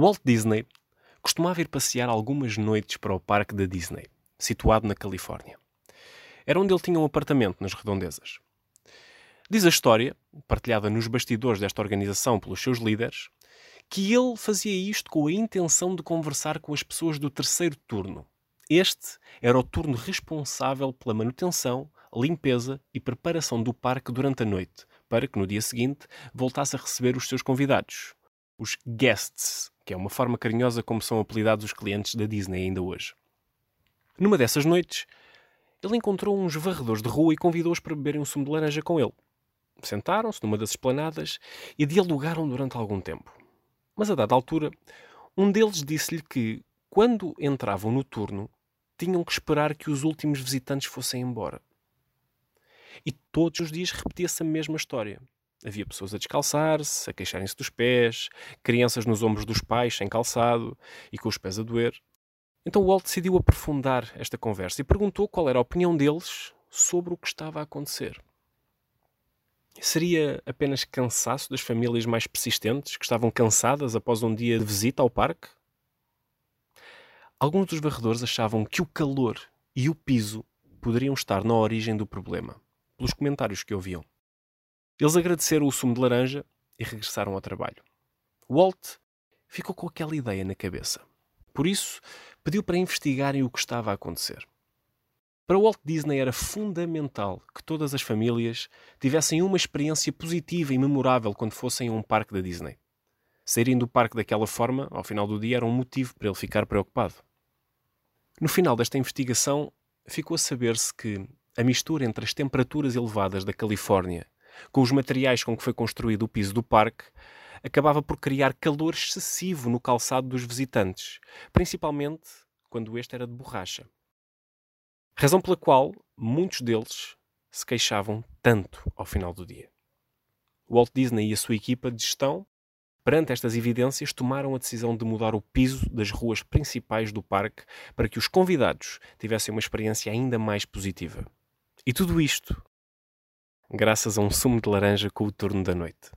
Walt Disney costumava ir passear algumas noites para o parque da Disney, situado na Califórnia. Era onde ele tinha um apartamento nas redondezas. Diz a história, partilhada nos bastidores desta organização pelos seus líderes, que ele fazia isto com a intenção de conversar com as pessoas do terceiro turno. Este era o turno responsável pela manutenção, limpeza e preparação do parque durante a noite, para que no dia seguinte voltasse a receber os seus convidados, os guests, que é uma forma carinhosa como são apelidados os clientes da Disney ainda hoje. Numa dessas noites, ele encontrou uns varredores de rua e convidou-os para beberem um sumo de laranja com ele. Sentaram-se numa das esplanadas e dialogaram durante algum tempo. Mas a dada altura, um deles disse-lhe que, quando entravam no turno, tinham que esperar que os últimos visitantes fossem embora. E todos os dias repetia-se a mesma história. Havia pessoas a descalçar-se, a queixarem-se dos pés, crianças nos ombros dos pais sem calçado e com os pés a doer. Então Walt decidiu aprofundar esta conversa e perguntou qual era a opinião deles sobre o que estava a acontecer. Seria apenas cansaço das famílias mais persistentes que estavam cansadas após um dia de visita ao parque? Alguns dos varredores achavam que o calor e o piso poderiam estar na origem do problema, pelos comentários que ouviam. Eles agradeceram o sumo de laranja e regressaram ao trabalho. Walt ficou com aquela ideia na cabeça. Por isso, pediu para investigarem o que estava a acontecer. Para Walt Disney era fundamental que todas as famílias tivessem uma experiência positiva e memorável quando fossem a um parque da Disney. Saírem do parque daquela forma, ao final do dia, era um motivo para ele ficar preocupado. No final desta investigação, ficou a saber-se que a mistura entre as temperaturas elevadas da Califórnia com os materiais com que foi construído o piso do parque, acabava por criar calor excessivo no calçado dos visitantes, principalmente quando este era de borracha. Razão pela qual muitos deles se queixavam tanto ao final do dia. Walt Disney e a sua equipa de gestão, perante estas evidências, tomaram a decisão de mudar o piso das ruas principais do parque para que os convidados tivessem uma experiência ainda mais positiva. E tudo isto graças a um sumo de laranja com o turno da noite.